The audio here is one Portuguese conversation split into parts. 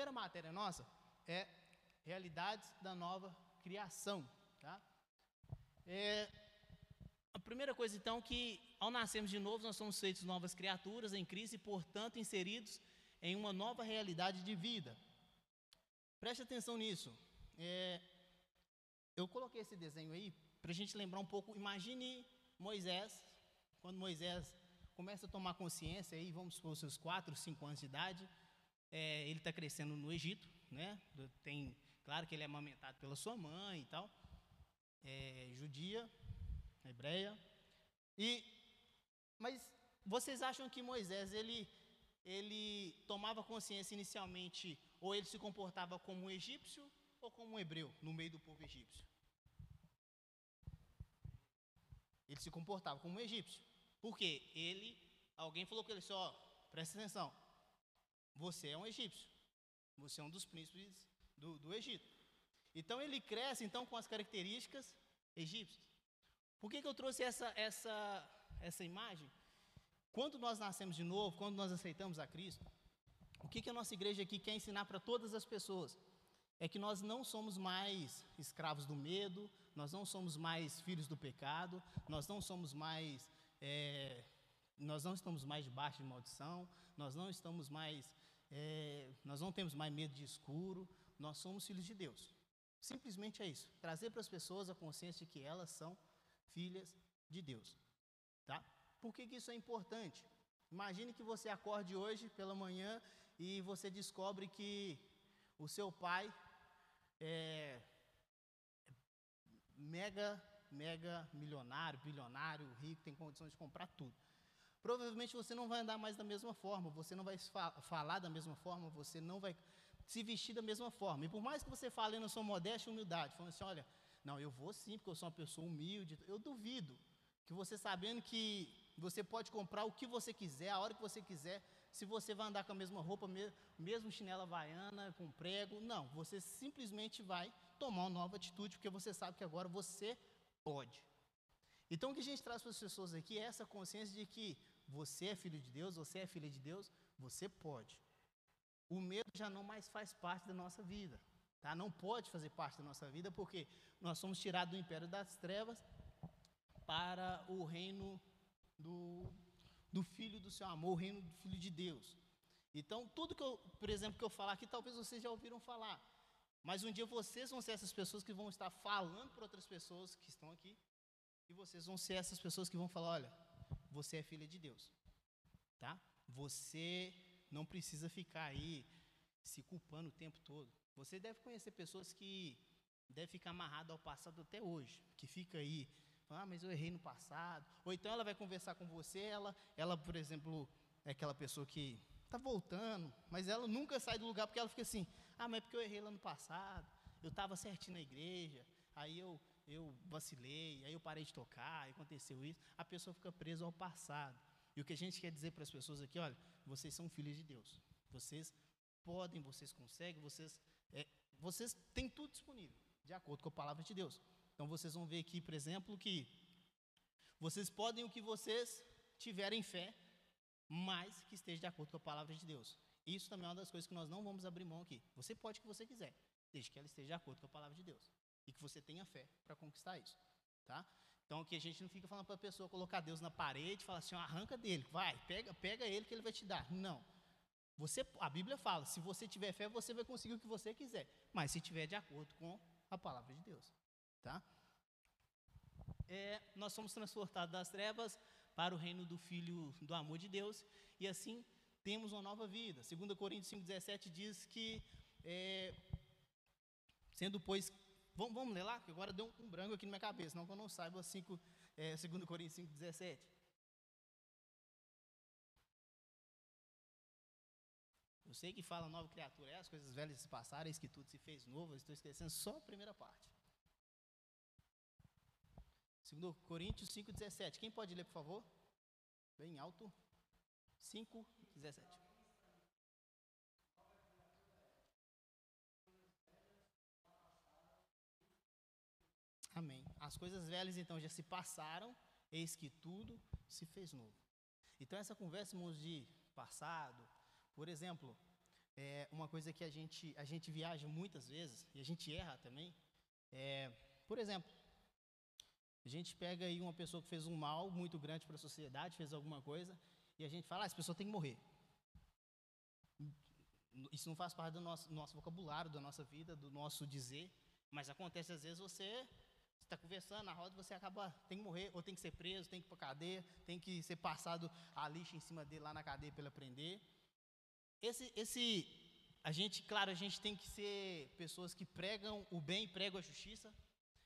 primeira matéria nossa é realidades da nova criação, tá? É, a primeira coisa, então, que ao nascermos de novo, nós somos feitos novas criaturas em Cristo e, portanto, inseridos em uma nova realidade de vida. Preste atenção nisso. É, eu coloquei esse desenho aí para a gente lembrar um pouco. Imagine Moisés, quando Moisés começa a tomar consciência, aí vamos supor, seus 4, 5 anos de idade, é, ele está crescendo no Egito, né? Tem, claro que ele é amamentado pela sua mãe e tal, é, judia, hebreia. E, mas vocês acham que Moisés ele ele tomava consciência inicialmente ou ele se comportava como um egípcio ou como um hebreu no meio do povo egípcio? Ele se comportava como um egípcio. Por quê? Ele, alguém falou com ele só, presta atenção, você é um egípcio, você é um dos príncipes do, do Egito. Então ele cresce então com as características egípcias. Por que, que eu trouxe essa, essa, essa imagem? Quando nós nascemos de novo, quando nós aceitamos a Cristo, o que, que a nossa igreja aqui quer ensinar para todas as pessoas? É que nós não somos mais escravos do medo, nós não somos mais filhos do pecado, nós não somos mais. É, nós não estamos mais debaixo de maldição, nós não estamos mais. É, nós não temos mais medo de escuro, nós somos filhos de Deus. Simplesmente é isso. Trazer para as pessoas a consciência de que elas são filhas de Deus. Tá? Por que, que isso é importante? Imagine que você acorde hoje pela manhã e você descobre que o seu pai é mega, mega milionário, bilionário, rico, tem condições de comprar tudo. Provavelmente você não vai andar mais da mesma forma, você não vai falar da mesma forma, você não vai se vestir da mesma forma. E por mais que você fale na sua modéstia e humildade, falando assim, olha, não, eu vou sim, porque eu sou uma pessoa humilde. Eu duvido que você sabendo que você pode comprar o que você quiser, a hora que você quiser, se você vai andar com a mesma roupa, mesmo chinela havaiana, com prego, não, você simplesmente vai tomar uma nova atitude, porque você sabe que agora você pode. Então o que a gente traz para as pessoas aqui é essa consciência de que você é filho de Deus, você é filha de Deus, você pode. O medo já não mais faz parte da nossa vida. Tá? Não pode fazer parte da nossa vida porque nós somos tirados do império das trevas para o reino do, do Filho do seu amor, o reino do Filho de Deus. Então, tudo que eu, por exemplo, que eu falar aqui, talvez vocês já ouviram falar. Mas um dia vocês vão ser essas pessoas que vão estar falando para outras pessoas que estão aqui. E vocês vão ser essas pessoas que vão falar: olha, você é filha de Deus. Tá? Você não precisa ficar aí se culpando o tempo todo. Você deve conhecer pessoas que devem ficar amarrado ao passado até hoje, que fica aí, ah, mas eu errei no passado. Ou então ela vai conversar com você, ela, ela por exemplo, é aquela pessoa que está voltando, mas ela nunca sai do lugar porque ela fica assim, ah, mas é porque eu errei lá no passado, eu estava certinho na igreja, aí eu, eu vacilei, aí eu parei de tocar, aconteceu isso. A pessoa fica presa ao passado. E o que a gente quer dizer para as pessoas aqui, olha, vocês são filhos de Deus. Vocês podem, vocês conseguem, vocês é, vocês têm tudo disponível, de acordo com a palavra de Deus. Então vocês vão ver aqui, por exemplo, que vocês podem o que vocês tiverem fé, mas que esteja de acordo com a palavra de Deus. Isso também é uma das coisas que nós não vamos abrir mão aqui. Você pode o que você quiser, desde que ela esteja de acordo com a palavra de Deus. E que você tenha fé para conquistar isso. Tá? Então que a gente não fica falando para a pessoa colocar Deus na parede falar assim, arranca dele, vai, pega, pega ele que ele vai te dar. Não. Você, a Bíblia fala, se você tiver fé, você vai conseguir o que você quiser, mas se tiver de acordo com a palavra de Deus, tá? É, nós somos transportados das trevas para o reino do Filho do amor de Deus e assim temos uma nova vida. 2 Coríntios 5,17 diz que, é, sendo pois. Vamos, vamos ler lá, que agora deu um, branco aqui na minha cabeça, não que eu não saiba 5, é, 2 Coríntios 5,17. Eu sei que fala nova criatura, é as coisas velhas se passaram, eis que tudo se fez novo, eu estou esquecendo só a primeira parte. 2 Coríntios 5,17. Quem pode ler, por favor? Bem alto. 5,17. Amém. As coisas velhas então já se passaram, eis que tudo se fez novo. Então essa conversa, irmãos, de passado, por exemplo, é, uma coisa que a gente, a gente viaja muitas vezes, e a gente erra também, é, por exemplo, a gente pega aí uma pessoa que fez um mal muito grande para a sociedade, fez alguma coisa, e a gente fala, ah, essa pessoa tem que morrer. Isso não faz parte do nosso, nosso vocabulário, da nossa vida, do nosso dizer, mas acontece às vezes você está conversando na roda, você acaba, tem que morrer, ou tem que ser preso, tem que ir para cadeia, tem que ser passado a lixa em cima dele lá na cadeia para ele aprender. Esse, esse, a gente, claro, a gente tem que ser pessoas que pregam o bem, pregam a justiça,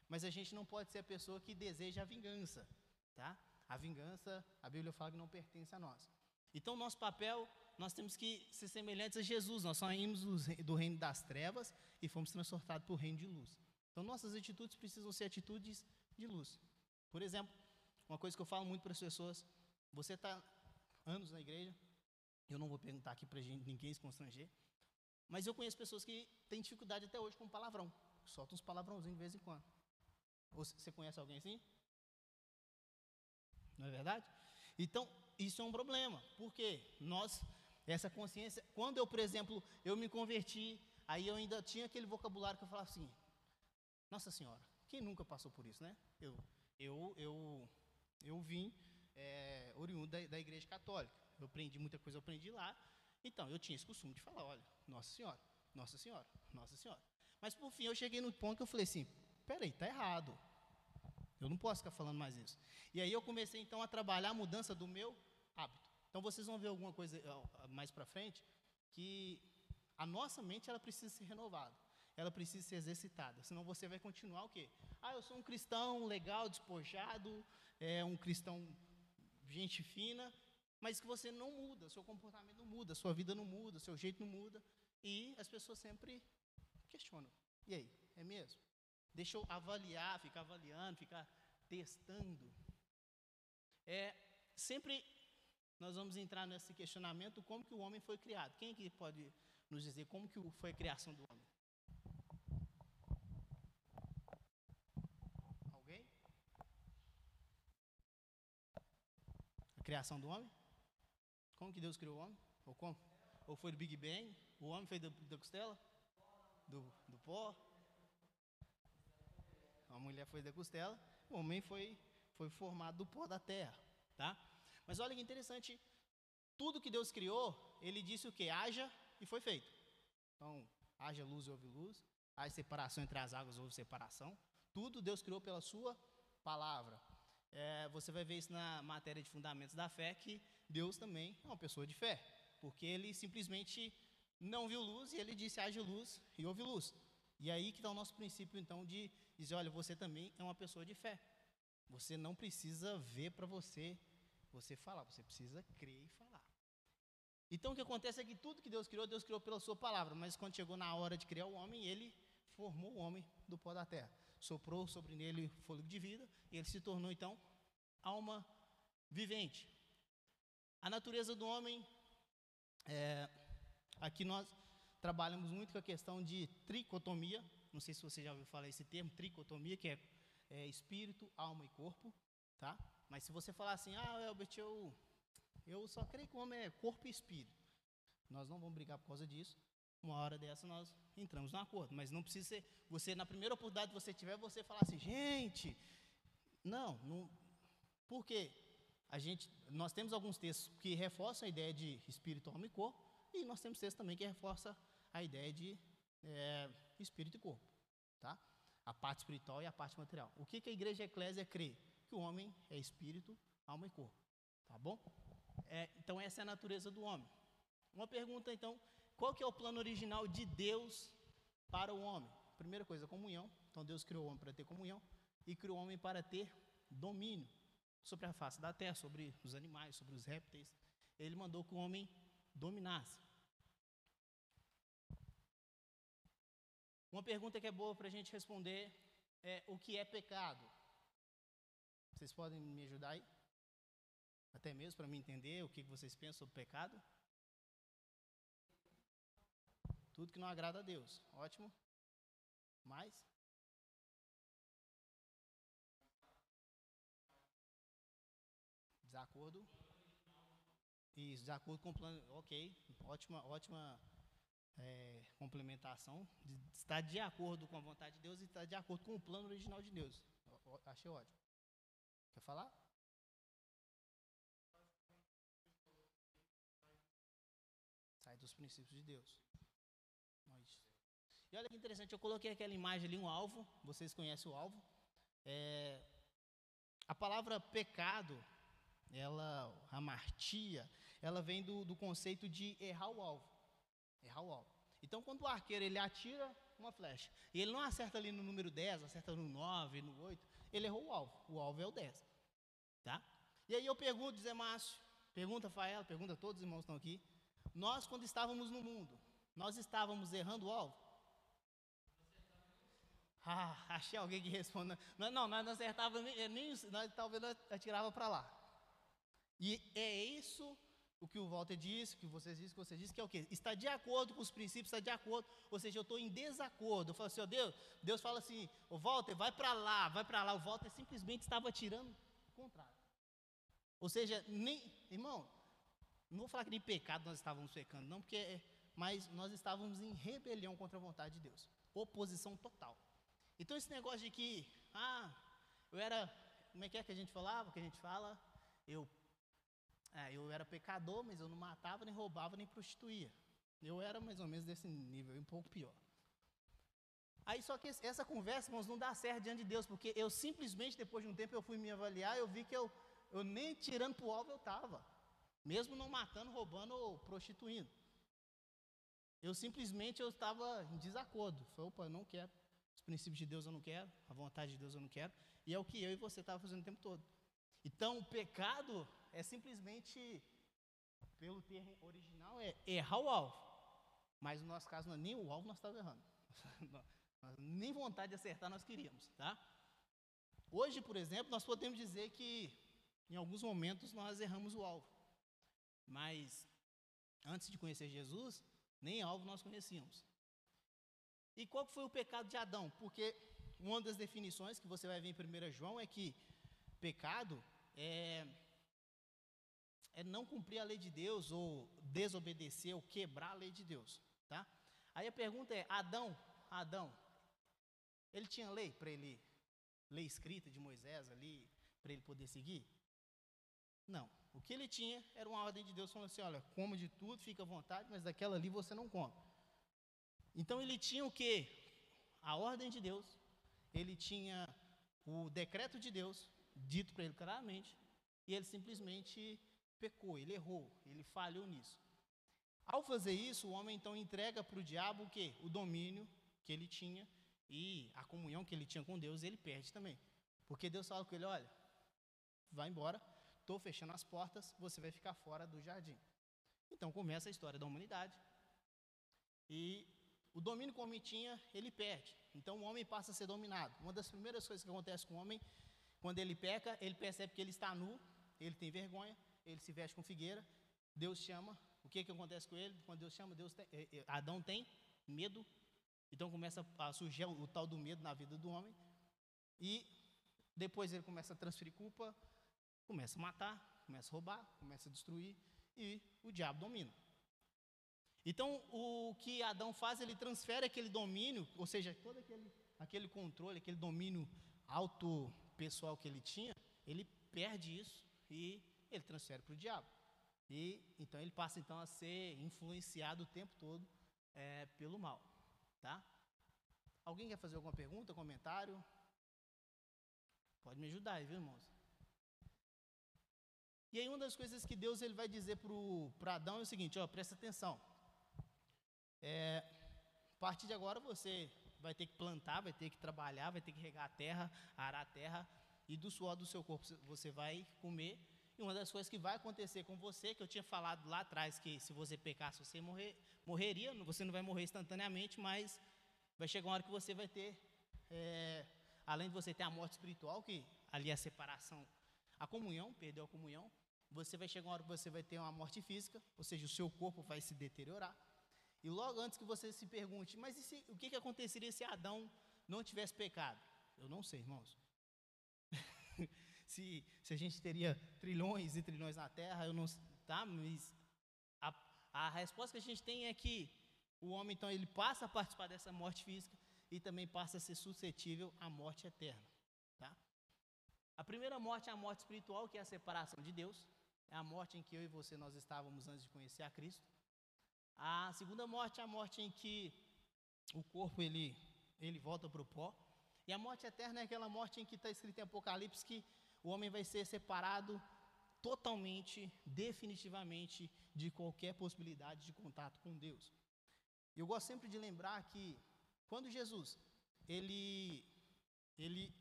mas a gente não pode ser a pessoa que deseja a vingança, tá? A vingança, a Bíblia fala que não pertence a nós. Então, nosso papel, nós temos que ser semelhantes a Jesus. Nós saímos do reino das trevas e fomos transportados para o reino de luz. Então, nossas atitudes precisam ser atitudes de luz. Por exemplo, uma coisa que eu falo muito para as pessoas: você está anos na igreja, eu não vou perguntar aqui para ninguém se constranger, mas eu conheço pessoas que têm dificuldade até hoje com palavrão. Soltam uns palavrãozinhos de vez em quando. Você conhece alguém assim? Não é verdade? Então, isso é um problema. Porque nós, essa consciência, quando eu, por exemplo, eu me converti, aí eu ainda tinha aquele vocabulário que eu falava assim: Nossa Senhora, quem nunca passou por isso, né? Eu, eu, eu, eu vim é, oriundo da, da igreja católica. Eu aprendi muita coisa, eu aprendi lá. Então, eu tinha esse costume de falar: Olha, Nossa Senhora, Nossa Senhora, Nossa Senhora. Mas por fim, eu cheguei no ponto que eu falei assim: peraí, está errado. Eu não posso ficar falando mais isso. E aí eu comecei então a trabalhar a mudança do meu hábito. Então vocês vão ver alguma coisa mais para frente que a nossa mente ela precisa ser renovada. Ela precisa ser exercitada, senão você vai continuar o quê? Ah, eu sou um cristão legal, despojado, é um cristão gente fina, mas que você não muda, seu comportamento não muda, sua vida não muda, seu jeito não muda, e as pessoas sempre questionam. E aí, é mesmo? Deixa eu avaliar, ficar avaliando, ficar testando. É, sempre nós vamos entrar nesse questionamento como que o homem foi criado. Quem que pode nos dizer como que foi a criação do homem? Alguém? A criação do homem? Como que Deus criou o homem? Ou como? Ou foi do Big Bang? O homem da, da costela? Do, do pó? A mulher foi da costela, o homem foi, foi formado do pó da terra, tá? Mas olha que interessante, tudo que Deus criou, ele disse o que? Haja e foi feito. Então, haja luz e houve luz, haja separação entre as águas, houve separação. Tudo Deus criou pela sua palavra. É, você vai ver isso na matéria de fundamentos da fé, que Deus também é uma pessoa de fé, porque ele simplesmente não viu luz e ele disse haja luz e houve luz. E aí que está o nosso princípio, então, de dizer, olha, você também é uma pessoa de fé. Você não precisa ver para você, você falar, você precisa crer e falar. Então o que acontece é que tudo que Deus criou, Deus criou pela sua palavra, mas quando chegou na hora de criar o homem, ele formou o homem do pó da terra. Soprou sobre ele fôlego de vida e ele se tornou então alma vivente. A natureza do homem, é, aqui nós trabalhamos muito com a questão de tricotomia. Não sei se você já ouviu falar esse termo, tricotomia, que é, é espírito, alma e corpo, tá? Mas se você falar assim, ah, Elbert, eu, eu só creio que o homem é corpo e espírito. Nós não vamos brigar por causa disso. Uma hora dessa nós entramos no acordo. Mas não precisa ser, você, na primeira oportunidade que você tiver, você falar assim, gente, não, não por quê? A gente, nós temos alguns textos que reforçam a ideia de espírito, alma e corpo, e nós temos textos também que reforçam a ideia de é, espírito e corpo, tá? A parte espiritual e a parte material. O que, que a igreja eclésia crê? Que o homem é espírito, alma e corpo, tá bom? É, então essa é a natureza do homem. Uma pergunta então, qual que é o plano original de Deus para o homem? Primeira coisa, comunhão. Então Deus criou o homem para ter comunhão e criou o homem para ter domínio sobre a face da terra, sobre os animais, sobre os répteis. Ele mandou que o homem dominasse. Uma pergunta que é boa para a gente responder é: o que é pecado? Vocês podem me ajudar aí? Até mesmo para me entender o que vocês pensam sobre pecado? Tudo que não agrada a Deus. Ótimo. Mais? Desacordo. Isso, desacordo com o plano. Ok. Ótima, ótima é, complementação, estar de acordo com a vontade de Deus e estar de acordo com o plano original de Deus. Achei ótimo. Quer falar? Sai dos princípios de Deus. E olha que interessante, eu coloquei aquela imagem ali, um alvo. Vocês conhecem o alvo? É, a palavra pecado, ela, amartia, ela vem do, do conceito de errar o alvo. Errar o alvo. Então, quando o arqueiro ele atira uma flecha e ele não acerta ali no número 10, acerta no 9, no 8, ele errou o alvo. O alvo é o 10. Tá? E aí eu pergunto, Zé Márcio, pergunta Faela, pergunta a todos os irmãos que estão aqui. Nós, quando estávamos no mundo, nós estávamos errando o alvo? Ah, achei alguém que responda. Não, não nós não acertávamos nem, nem nós talvez nós atirava para lá. E é isso o que o Walter disse, o que vocês dizem, que você disse, que é o quê? Está de acordo com os princípios, está de acordo, ou seja, eu estou em desacordo. Eu falo assim, ó Deus, Deus fala assim, o Walter, vai para lá, vai para lá. O Walter simplesmente estava tirando o contrário. Ou seja, nem, irmão, não vou falar que nem pecado nós estávamos pecando, não, porque, é, mas nós estávamos em rebelião contra a vontade de Deus. Oposição total. Então esse negócio de que, ah, eu era, como é que é que a gente falava, que a gente fala? Eu, é, eu era pecador, mas eu não matava, nem roubava, nem prostituía. Eu era mais ou menos desse nível, um pouco pior. Aí só que essa conversa, irmãos, não dá certo diante de Deus, porque eu simplesmente, depois de um tempo, eu fui me avaliar, eu vi que eu, eu nem tirando para o alvo eu estava. Mesmo não matando, roubando ou prostituindo. Eu simplesmente eu estava em desacordo. Falei, opa, não quero princípios de Deus eu não quero, a vontade de Deus eu não quero, e é o que eu e você estava fazendo o tempo todo. Então, o pecado é simplesmente, pelo termo original, é errar o alvo. Mas no nosso caso, não é nem o alvo nós estávamos errando. nem vontade de acertar nós queríamos, tá? Hoje, por exemplo, nós podemos dizer que em alguns momentos nós erramos o alvo. Mas antes de conhecer Jesus, nem alvo nós conhecíamos. E qual foi o pecado de Adão? Porque uma das definições que você vai ver em 1 João é que pecado é, é não cumprir a lei de Deus ou desobedecer ou quebrar a lei de Deus, tá? Aí a pergunta é, Adão, Adão, ele tinha lei para ele, lei escrita de Moisés ali, para ele poder seguir? Não. O que ele tinha era uma ordem de Deus falando assim, olha, come de tudo, fica à vontade, mas daquela ali você não come. Então ele tinha o que? A ordem de Deus, ele tinha o decreto de Deus, dito para ele claramente, e ele simplesmente pecou, ele errou, ele falhou nisso. Ao fazer isso, o homem então entrega para o diabo o que? O domínio que ele tinha e a comunhão que ele tinha com Deus, ele perde também. Porque Deus fala com ele: olha, vai embora, estou fechando as portas, você vai ficar fora do jardim. Então começa a história da humanidade. E o domínio que o homem tinha, ele perde. Então o homem passa a ser dominado. Uma das primeiras coisas que acontece com o homem, quando ele peca, ele percebe que ele está nu, ele tem vergonha, ele se veste com figueira, Deus chama. O que, que acontece com ele? Quando Deus chama, Deus tem, eh, eh, Adão tem medo. Então começa a surgir o, o tal do medo na vida do homem. E depois ele começa a transferir culpa, começa a matar, começa a roubar, começa a destruir e o diabo domina. Então, o que Adão faz, ele transfere aquele domínio, ou seja, todo aquele, aquele controle, aquele domínio auto pessoal que ele tinha, ele perde isso e ele transfere para o diabo. E então ele passa então a ser influenciado o tempo todo é, pelo mal, tá? Alguém quer fazer alguma pergunta, comentário? Pode me ajudar aí, viu, irmãos? E aí uma das coisas que Deus ele vai dizer para Adão é o seguinte, ó, presta atenção. É, a partir de agora você vai ter que plantar, vai ter que trabalhar, vai ter que regar a terra, arar a terra, e do suor do seu corpo você vai comer. E uma das coisas que vai acontecer com você, que eu tinha falado lá atrás, que se você pecasse, você morrer, morreria, você não vai morrer instantaneamente, mas vai chegar uma hora que você vai ter, é, além de você ter a morte espiritual, que ali é a separação, a comunhão, perdeu a comunhão, você vai chegar uma hora que você vai ter uma morte física, ou seja, o seu corpo vai se deteriorar. E logo antes que você se pergunte, mas se, o que, que aconteceria se Adão não tivesse pecado? Eu não sei, irmãos. se, se a gente teria trilhões e trilhões na Terra, eu não tá, mas a, a resposta que a gente tem é que o homem então ele passa a participar dessa morte física e também passa a ser suscetível à morte eterna. Tá? A primeira morte é a morte espiritual, que é a separação de Deus. É a morte em que eu e você nós estávamos antes de conhecer a Cristo. A segunda morte é a morte em que o corpo ele, ele volta para o pó. E a morte eterna é aquela morte em que está escrito em Apocalipse que o homem vai ser separado totalmente, definitivamente, de qualquer possibilidade de contato com Deus. Eu gosto sempre de lembrar que quando Jesus ele ele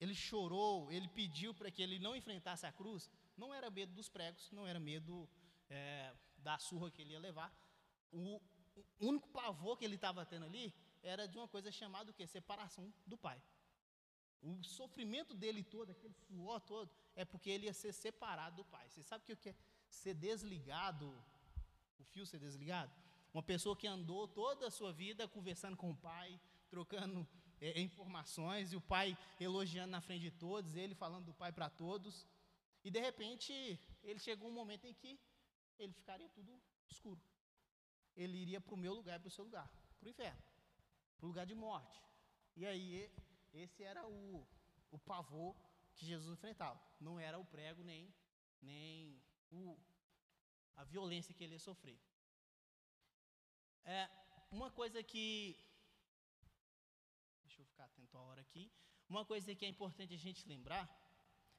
ele chorou, ele pediu para que ele não enfrentasse a cruz, não era medo dos pregos, não era medo é, da surra que ele ia levar. O, único pavor que ele estava tendo ali era de uma coisa chamada o quê? Separação do Pai. O sofrimento dele todo, aquele suor todo, é porque ele ia ser separado do Pai. Você sabe o que é ser desligado, o fio ser desligado? Uma pessoa que andou toda a sua vida conversando com o Pai, trocando é, informações, e o Pai elogiando na frente de todos, ele falando do Pai para todos. E de repente, ele chegou um momento em que ele ficaria tudo escuro. Ele iria para o meu lugar, para o seu lugar, para o inferno, para o lugar de morte. E aí, esse era o, o pavor que Jesus enfrentava. Não era o prego, nem, nem o, a violência que ele ia sofrer. É, uma coisa que. Deixa eu ficar atento a hora aqui. Uma coisa que é importante a gente lembrar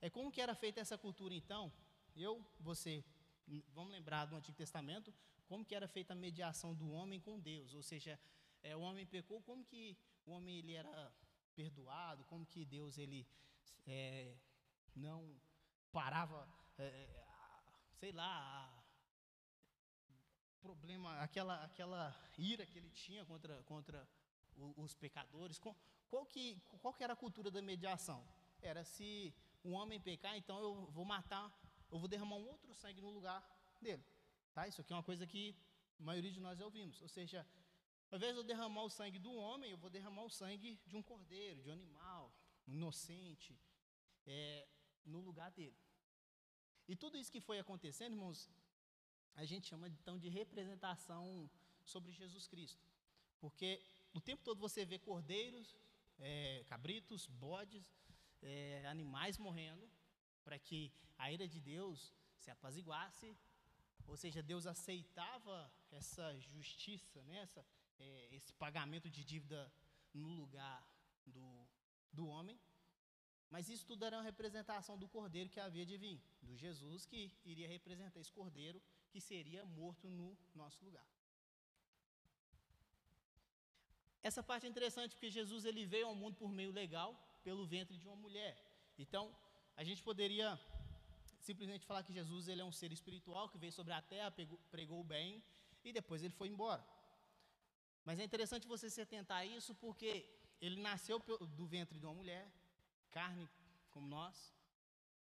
é como que era feita essa cultura então. Eu, você, vamos lembrar do Antigo Testamento, como que era feita a mediação do homem com Deus, ou seja, é, o homem pecou, como que o homem ele era perdoado, como que Deus ele é, não parava, é, sei lá, problema, aquela, aquela ira que ele tinha contra, contra os pecadores. Qual que, qual que era a cultura da mediação? Era se um homem pecar, então eu vou matar, eu vou derramar um outro sangue no lugar dele. Tá? Isso aqui é uma coisa que a maioria de nós já ouvimos. Ou seja, ao invés de eu derramar o sangue do homem, eu vou derramar o sangue de um cordeiro, de um animal, inocente, é, no lugar dele. E tudo isso que foi acontecendo, irmãos, a gente chama então de representação sobre Jesus Cristo. Porque o tempo todo você vê cordeiros, é, cabritos, bodes, é, animais morrendo, para que a ira de Deus se apaziguasse. Ou seja, Deus aceitava essa justiça, né, essa, é, esse pagamento de dívida no lugar do, do homem. Mas isso tudo era uma representação do cordeiro que havia de vir, do Jesus que iria representar esse cordeiro que seria morto no nosso lugar. Essa parte é interessante porque Jesus ele veio ao mundo por meio legal, pelo ventre de uma mulher. Então, a gente poderia simplesmente falar que Jesus ele é um ser espiritual que veio sobre a terra, pregou o bem e depois ele foi embora. Mas é interessante você se atentar a isso porque ele nasceu do ventre de uma mulher, carne como nós,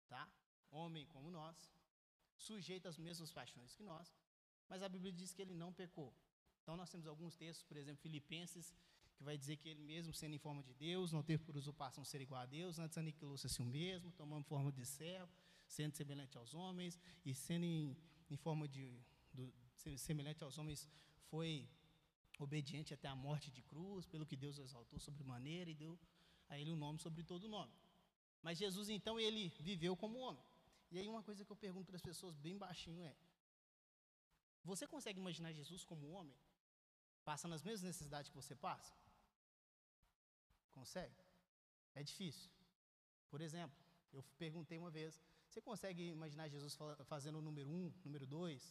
tá? Homem como nós sujeito às mesmas paixões que nós, mas a Bíblia diz que ele não pecou. Então nós temos alguns textos, por exemplo, Filipenses, que vai dizer que ele mesmo sendo em forma de Deus, não teve por usurpação ser igual a Deus, antes aniquilou-se a si mesmo, tomando forma de servo, sendo semelhante aos homens, e sendo em, em forma de do, semelhante aos homens, foi obediente até a morte de cruz, pelo que Deus exaltou sobre maneira e deu a ele o um nome sobre todo o nome. Mas Jesus, então, ele viveu como homem. E aí uma coisa que eu pergunto para as pessoas bem baixinho é: você consegue imaginar Jesus como homem? Passando as mesmas necessidades que você passa? Consegue? É difícil. Por exemplo, eu perguntei uma vez: você consegue imaginar Jesus fazendo o número um, número dois?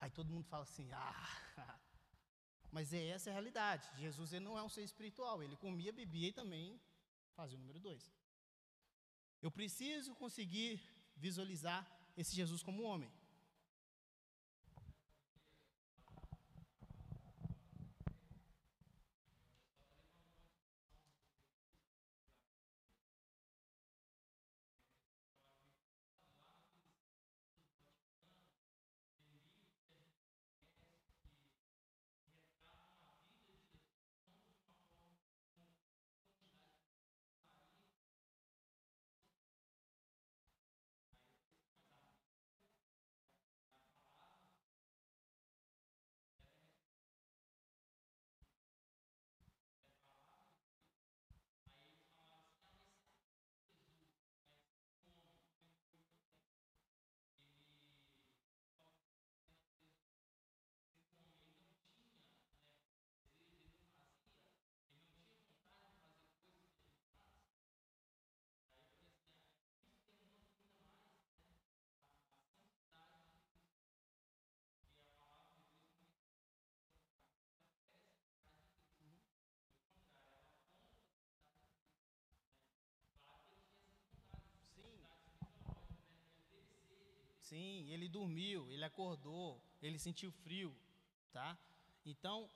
Aí todo mundo fala assim: ah. Mas é essa a realidade. Jesus ele não é um ser espiritual. Ele comia, bebia e também fazia o número dois. Eu preciso conseguir visualizar esse Jesus como homem. Sim, ele dormiu, ele acordou, ele sentiu frio, tá? Então,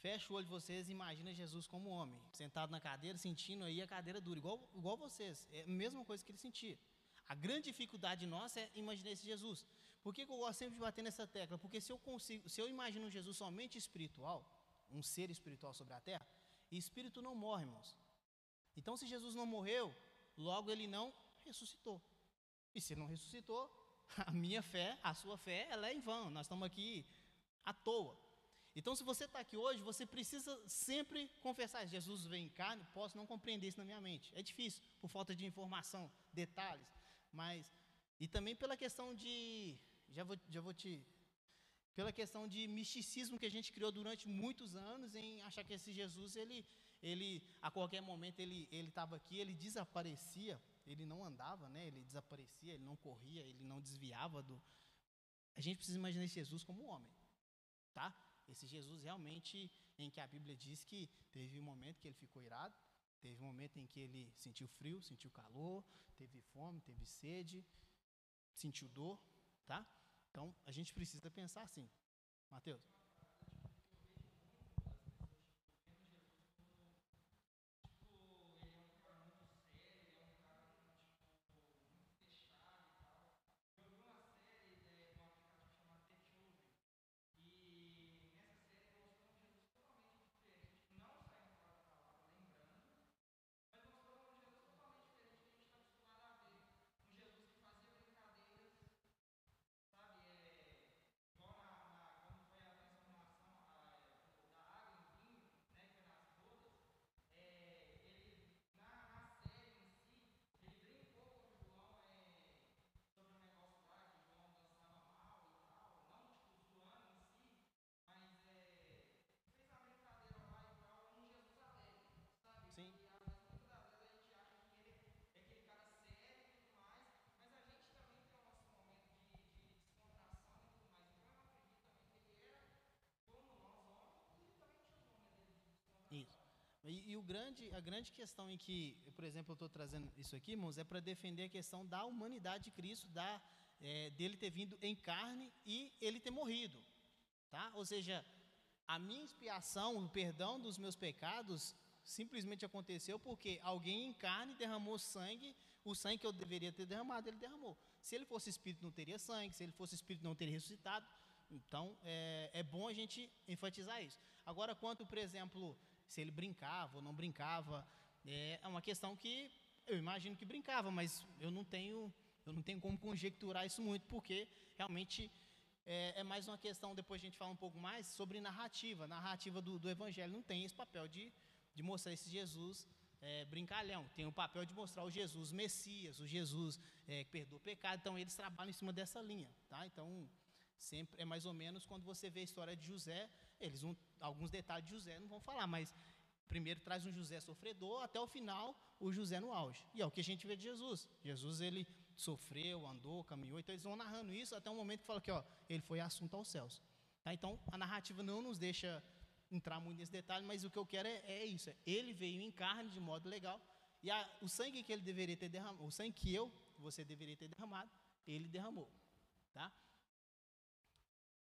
fecha o olho de vocês e imagina Jesus como homem, sentado na cadeira, sentindo aí a cadeira dura, igual, igual vocês. É a mesma coisa que ele sentia. A grande dificuldade nossa é imaginar esse Jesus. Por que, que eu gosto sempre de bater nessa tecla? Porque se eu consigo, se eu imagino um Jesus somente espiritual, um ser espiritual sobre a terra, espírito não morre, irmãos. Então, se Jesus não morreu, logo ele não ressuscitou. E se não ressuscitou, a minha fé, a sua fé, ela é em vão. Nós estamos aqui à toa. Então, se você está aqui hoje, você precisa sempre confessar: Jesus vem em carne, posso não compreender isso na minha mente. É difícil, por falta de informação, detalhes, mas. E também pela questão de. Já vou, já vou te. Pela questão de misticismo que a gente criou durante muitos anos em achar que esse Jesus, ele, ele a qualquer momento, ele estava aqui, ele desaparecia ele não andava, né? Ele desaparecia, ele não corria, ele não desviava do. A gente precisa imaginar esse Jesus como homem, tá? Esse Jesus realmente em que a Bíblia diz que teve um momento que ele ficou irado, teve um momento em que ele sentiu frio, sentiu calor, teve fome, teve sede, sentiu dor, tá? Então a gente precisa pensar assim. Mateus. E, e, o grande, a grande questão em que, por exemplo, eu estou trazendo isso aqui, irmãos, é para defender a questão da humanidade de Cristo, da, é, dele ter vindo em carne e ele ter morrido. Tá? Ou seja, a minha expiação, o perdão dos meus pecados, simplesmente aconteceu porque alguém em carne derramou sangue, o sangue que eu deveria ter derramado, ele derramou. Se ele fosse espírito, não teria sangue, se ele fosse espírito, não teria ressuscitado. Então, é, é bom a gente enfatizar isso. Agora, quanto, por exemplo, se ele brincava ou não brincava. É, é uma questão que eu imagino que brincava, mas eu não tenho, eu não tenho como conjecturar isso muito, porque realmente é, é mais uma questão, depois a gente fala um pouco mais, sobre narrativa. Narrativa do, do Evangelho não tem esse papel de, de mostrar esse Jesus é, brincalhão. Tem o papel de mostrar o Jesus Messias, o Jesus é, que perdoa o pecado. Então, eles trabalham em cima dessa linha. Tá? Então, sempre é mais ou menos quando você vê a história de José, eles vão, alguns detalhes de José não vão falar, mas primeiro traz um José sofredor, até o final o José no auge. E é o que a gente vê de Jesus. Jesus ele sofreu, andou, caminhou, então eles vão narrando isso até o momento que fala que ó, ele foi assunto aos céus. Tá? Então a narrativa não nos deixa entrar muito nesse detalhe, mas o que eu quero é, é isso: é, ele veio em carne de modo legal e a, o sangue que ele deveria ter derramado, o sangue que eu, você deveria ter derramado, ele derramou, tá?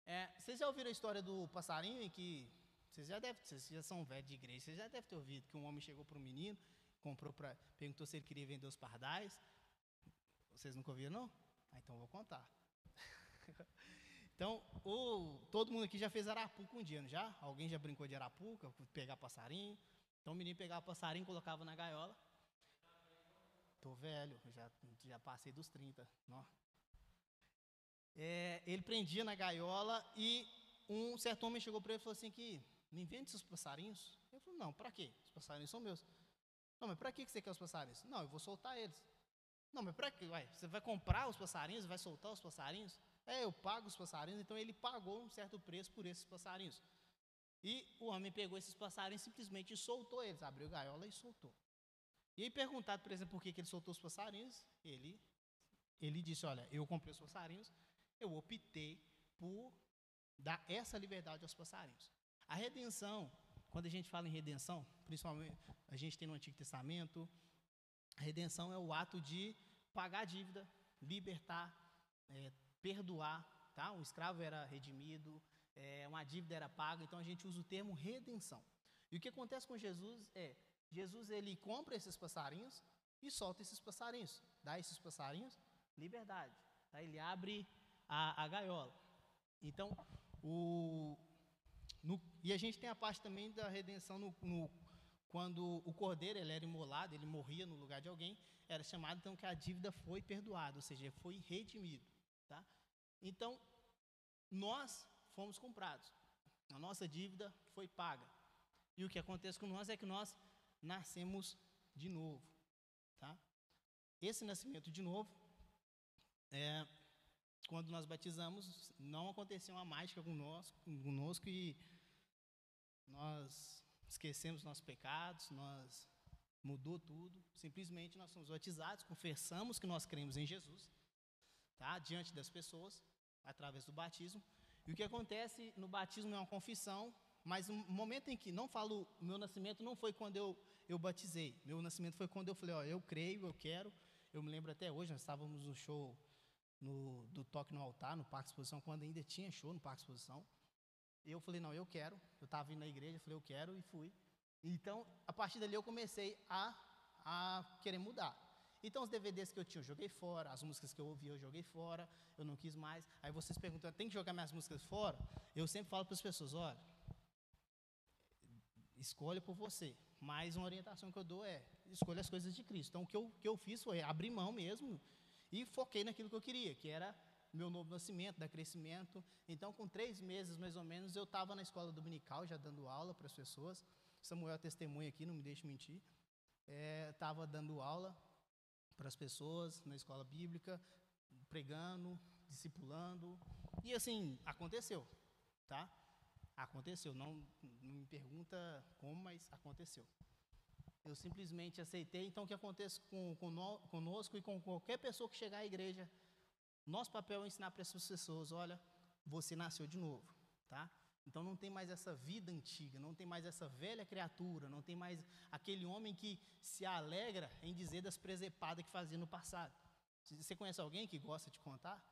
É, vocês já ouviram a história do passarinho em que vocês já devem, vocês já são velhos de igreja, vocês já devem ter ouvido que um homem chegou para um menino, comprou para, perguntou se ele queria vender os pardais. Vocês nunca ouviram não? Ah, então vou contar. então, o, todo mundo aqui já fez arapuca um dia, não já? Alguém já brincou de arapuca, pegar passarinho? Então o menino pegava passarinho, colocava na gaiola. Tô velho, já, já passei dos 30. Não é, ele prendia na gaiola e um certo homem chegou para ele e falou assim que me vende seus passarinhos? Ele falou, não, para quê? Os passarinhos são meus. Não, mas para que você quer os passarinhos? Não, eu vou soltar eles. Não, mas para que? Você vai comprar os passarinhos, vai soltar os passarinhos? É, eu pago os passarinhos, então ele pagou um certo preço por esses passarinhos. E o homem pegou esses passarinhos simplesmente soltou eles, abriu a gaiola e soltou. E aí perguntado, por exemplo, por que, que ele soltou os passarinhos, ele, ele disse, olha, eu comprei os passarinhos eu optei por dar essa liberdade aos passarinhos. A redenção, quando a gente fala em redenção, principalmente a gente tem no Antigo Testamento, a redenção é o ato de pagar a dívida, libertar, é, perdoar, tá? Um escravo era redimido, é, uma dívida era paga, então a gente usa o termo redenção. E o que acontece com Jesus é, Jesus ele compra esses passarinhos e solta esses passarinhos, dá a esses passarinhos liberdade, tá? Ele abre a, a gaiola. Então, o, no, e a gente tem a parte também da redenção no, no, quando o cordeiro ele era imolado, ele morria no lugar de alguém, era chamado então que a dívida foi perdoada, ou seja, foi redimido. Tá? Então, nós fomos comprados, a nossa dívida foi paga. E o que acontece com nós é que nós nascemos de novo. Tá? Esse nascimento de novo, é, quando nós batizamos, não aconteceu uma mágica conosco, conosco e nós esquecemos nossos pecados, nós mudou tudo. Simplesmente nós somos batizados, confessamos que nós cremos em Jesus, tá? Diante das pessoas, através do batismo. E o que acontece no batismo é uma confissão, mas um momento em que não falo, meu nascimento não foi quando eu eu batizei. Meu nascimento foi quando eu falei, ó, eu creio, eu quero. Eu me lembro até hoje, nós estávamos no show no, do Toque no Altar, no Parque Exposição, quando ainda tinha show no Parque Exposição. Eu falei, não, eu quero. Eu estava indo na igreja, falei, eu quero, e fui. Então, a partir dali eu comecei a, a querer mudar. Então, os DVDs que eu tinha, eu joguei fora. As músicas que eu ouvia, eu joguei fora. Eu não quis mais. Aí vocês perguntam, tem que jogar minhas músicas fora? Eu sempre falo para as pessoas, olha, escolha por você. Mas uma orientação que eu dou é, escolha as coisas de Cristo. Então, o que eu, que eu fiz foi abrir mão mesmo e foquei naquilo que eu queria, que era meu novo nascimento, da crescimento. Então, com três meses mais ou menos, eu estava na escola dominical já dando aula para as pessoas. Samuel é testemunha aqui, não me deixe mentir. Estava é, dando aula para as pessoas na escola bíblica, pregando, discipulando. E assim, aconteceu, tá? Aconteceu. Não, não me pergunta como, mas aconteceu. Eu simplesmente aceitei. Então, o que acontece com, com no, conosco e com qualquer pessoa que chegar à igreja nosso papel é ensinar para essas pessoas, olha, você nasceu de novo, tá? Então não tem mais essa vida antiga, não tem mais essa velha criatura, não tem mais aquele homem que se alegra em dizer das presepadas que fazia no passado. Você conhece alguém que gosta de contar?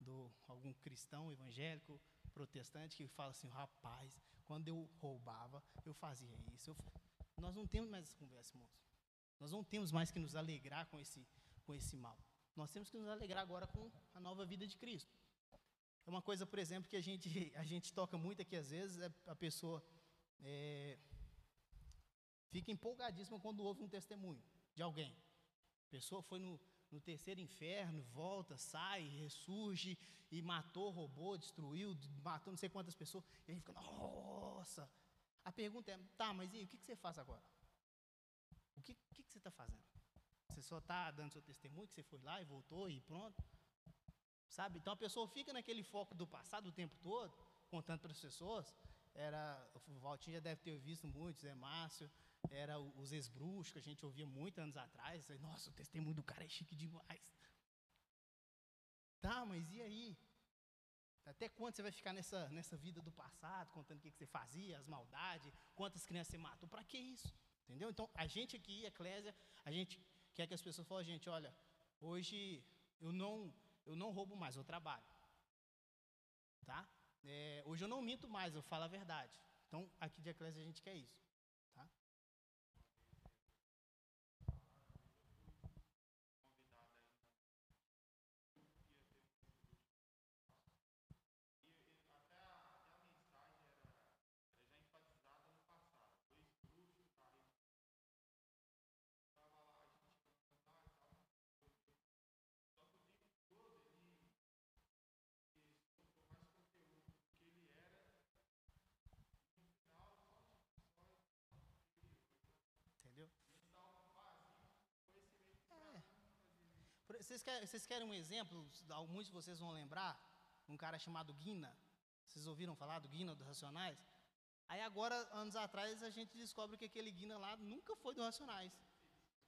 Do algum cristão evangélico, protestante que fala assim, rapaz, quando eu roubava, eu fazia isso. Eu... Nós não temos mais essa conversa, irmãos. Nós não temos mais que nos alegrar com esse, com esse mal. Nós temos que nos alegrar agora com a nova vida de Cristo. É uma coisa, por exemplo, que a gente, a gente toca muito aqui às vezes, é a pessoa é, fica empolgadíssima quando ouve um testemunho de alguém. A pessoa foi no, no terceiro inferno, volta, sai, ressurge e matou, roubou, destruiu, matou não sei quantas pessoas. E a gente fica, nossa! A pergunta é, tá, mas e o que, que você faz agora? O que, que, que você está fazendo? Você só está dando seu testemunho que você foi lá e voltou e pronto. Sabe? Então a pessoa fica naquele foco do passado o tempo todo, contando para as pessoas. Era, o Valtinho já deve ter visto muito, Zé Márcio, era os ex-bruxos que a gente ouvia muito anos atrás. Nossa, o testemunho do cara é chique demais. Tá, mas e aí? Até quando você vai ficar nessa, nessa vida do passado, contando o que, que você fazia, as maldades, quantas crianças você matou? Para que isso? Entendeu? Então, a gente aqui, Eclésia, a gente quer que as pessoas falem, gente, olha, hoje eu não, eu não roubo mais, eu trabalho. Tá? É, hoje eu não minto mais, eu falo a verdade. Então, aqui de Eclésia a gente quer isso. Vocês querem, vocês querem um exemplo? Muitos de vocês vão lembrar. Um cara chamado Guina. Vocês ouviram falar do Guina dos Racionais? Aí agora, anos atrás, a gente descobre que aquele Guina lá nunca foi do Racionais.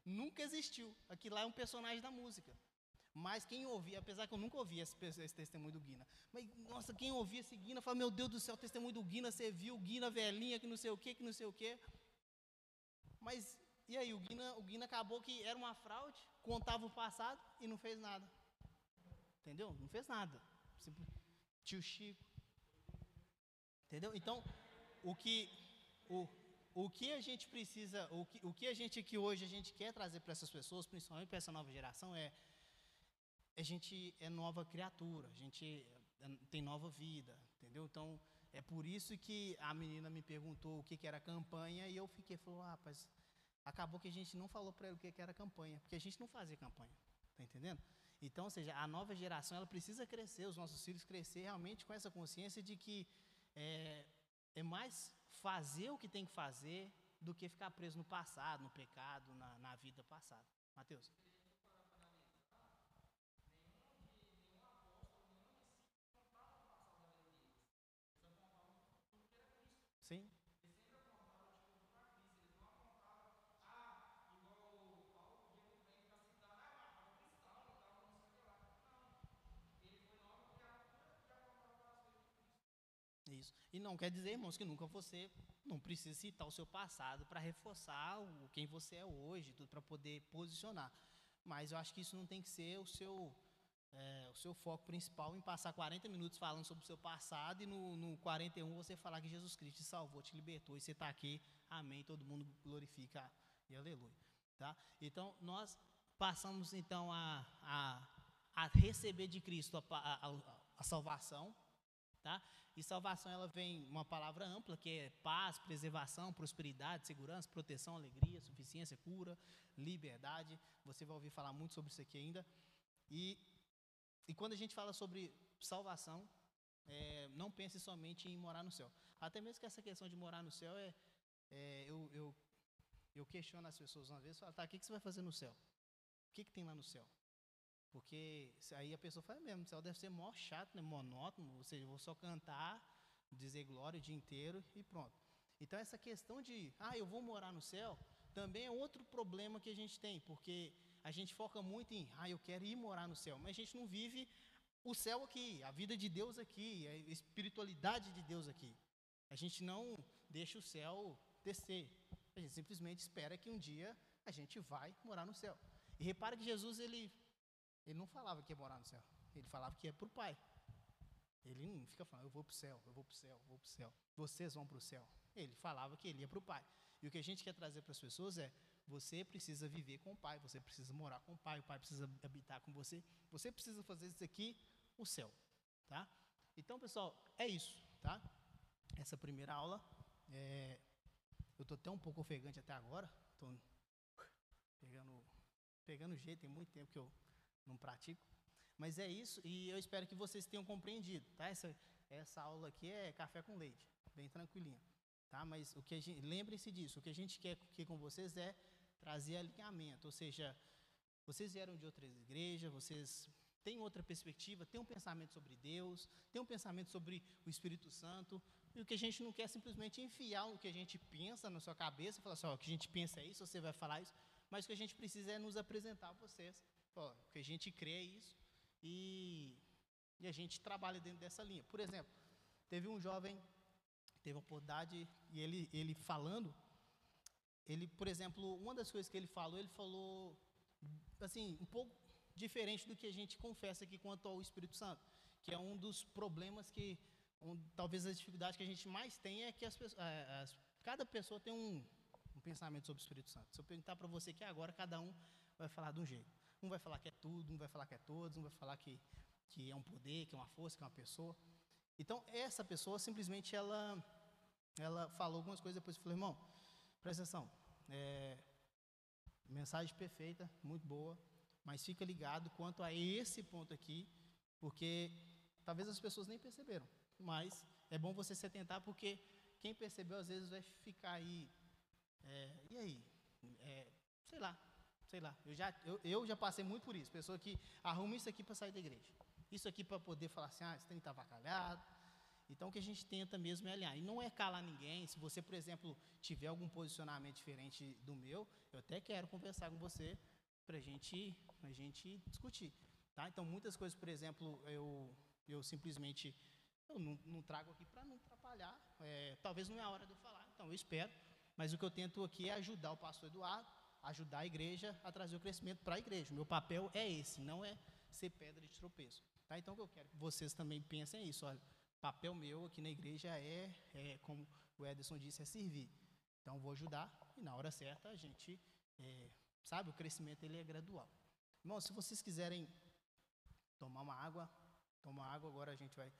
Nunca existiu. Aquilo lá é um personagem da música. Mas quem ouvia, apesar que eu nunca ouvi esse, esse, testemunho do Guina, mas nossa, quem ouvia esse Guina fala: Meu Deus do céu, testemunho do Guina, você viu Guina velhinha, que não sei o que, que não sei o que. Mas e aí, o Guina, o Guina acabou que era uma fraude, contava o passado e não fez nada. Entendeu? Não fez nada. Tio Chico. Entendeu? Então, o que o, o que a gente precisa, o que, o que a gente aqui hoje a gente quer trazer para essas pessoas, principalmente para essa nova geração, é a gente é nova criatura, a gente é, tem nova vida, entendeu? Então, é por isso que a menina me perguntou o que, que era campanha e eu fiquei, falou, ah, rapaz, acabou que a gente não falou para ele o que, era campanha, porque a gente não fazia campanha, tá entendendo? Então, ou seja, a nova geração, ela precisa crescer, os nossos filhos crescer realmente com essa consciência de que é, é mais fazer o que tem que fazer do que ficar preso no passado, no pecado, na, na vida passada. Mateus. Sim. Isso. E não quer dizer, irmãos, que nunca você não precisa citar o seu passado para reforçar o, quem você é hoje, tudo para poder posicionar. Mas eu acho que isso não tem que ser o seu, é, o seu foco principal em passar 40 minutos falando sobre o seu passado e no, no 41 você falar que Jesus Cristo te salvou, te libertou e você está aqui, amém, todo mundo glorifica e aleluia. Tá? Então, nós passamos então a, a, a receber de Cristo a, a, a salvação, tá? E salvação ela vem uma palavra ampla que é paz, preservação, prosperidade, segurança, proteção, alegria, suficiência, cura, liberdade. Você vai ouvir falar muito sobre isso aqui ainda. E, e quando a gente fala sobre salvação, é, não pense somente em morar no céu. Até mesmo que essa questão de morar no céu é, é eu, eu, eu questiono as pessoas uma vez, falo, tá, o que, que você vai fazer no céu? O que, que tem lá no céu? Porque aí a pessoa fala mesmo, o céu deve ser mó chato, né, monótono, ou seja, eu vou só cantar, dizer glória o dia inteiro e pronto. Então essa questão de, ah, eu vou morar no céu, também é outro problema que a gente tem, porque a gente foca muito em, ah, eu quero ir morar no céu, mas a gente não vive o céu aqui, a vida de Deus aqui, a espiritualidade de Deus aqui. A gente não deixa o céu descer. A gente simplesmente espera que um dia a gente vai morar no céu. E repare que Jesus ele ele não falava que ia morar no céu. Ele falava que ia para o Pai. Ele não fica falando, eu vou para o céu, eu vou para o céu, eu vou para o céu. Vocês vão para o céu. Ele falava que ele ia para o Pai. E o que a gente quer trazer para as pessoas é: você precisa viver com o Pai, você precisa morar com o Pai, o Pai precisa habitar com você. Você precisa fazer isso aqui, o céu. Tá? Então, pessoal, é isso. Tá? Essa primeira aula. É, eu estou até um pouco ofegante até agora. Estou pegando, pegando jeito, tem muito tempo que eu não pratico. Mas é isso, e eu espero que vocês tenham compreendido, tá? Essa, essa aula aqui é café com leite, bem tranquilinha, tá? Mas o que a gente, lembrem-se disso, o que a gente quer aqui com vocês é trazer alinhamento, ou seja, vocês vieram de outras igrejas, vocês têm outra perspectiva, têm um pensamento sobre Deus, têm um pensamento sobre o Espírito Santo, e o que a gente não quer é simplesmente enfiar o que a gente pensa na sua cabeça falar assim, ó, o que a gente pensa é isso, você vai falar isso, mas o que a gente precisa é nos apresentar a vocês Ó, que a gente crê é isso e, e a gente trabalha dentro dessa linha. Por exemplo, teve um jovem, teve a oportunidade, e ele, ele falando, ele, por exemplo, uma das coisas que ele falou, ele falou, assim, um pouco diferente do que a gente confessa aqui quanto ao Espírito Santo, que é um dos problemas que, um, talvez as dificuldades que a gente mais tem é que as, as, cada pessoa tem um, um pensamento sobre o Espírito Santo. Se eu perguntar para você que agora, cada um vai falar de um jeito. Um vai falar que é tudo, um vai falar que é todos, um vai falar que, que é um poder, que é uma força, que é uma pessoa. Então, essa pessoa simplesmente ela, ela falou algumas coisas, depois falou, irmão, presta atenção, é, mensagem perfeita, muito boa, mas fica ligado quanto a esse ponto aqui, porque talvez as pessoas nem perceberam, mas é bom você se atentar, porque quem percebeu às vezes vai ficar aí, é, e aí, é, sei lá, sei lá, eu já, eu, eu já passei muito por isso. Pessoa que arruma isso aqui para sair da igreja. Isso aqui para poder falar assim, ah, esse trem está avacalhado. Então, o que a gente tenta mesmo é alinhar. E não é calar ninguém. Se você, por exemplo, tiver algum posicionamento diferente do meu, eu até quero conversar com você para gente, a gente discutir. Tá? Então, muitas coisas, por exemplo, eu, eu simplesmente eu não, não trago aqui para não atrapalhar. É, talvez não é a hora de eu falar, então eu espero. Mas o que eu tento aqui é ajudar o pastor Eduardo ajudar a igreja a trazer o crescimento para a igreja. O meu papel é esse, não é ser pedra de tropeço. Tá? Então, eu quero que vocês também pensem é isso. Olha, papel meu aqui na igreja é, é, como o Ederson disse, é servir. Então, vou ajudar e na hora certa a gente, é, sabe, o crescimento ele é gradual. Irmão, se vocês quiserem tomar uma água, tomar água, agora a gente vai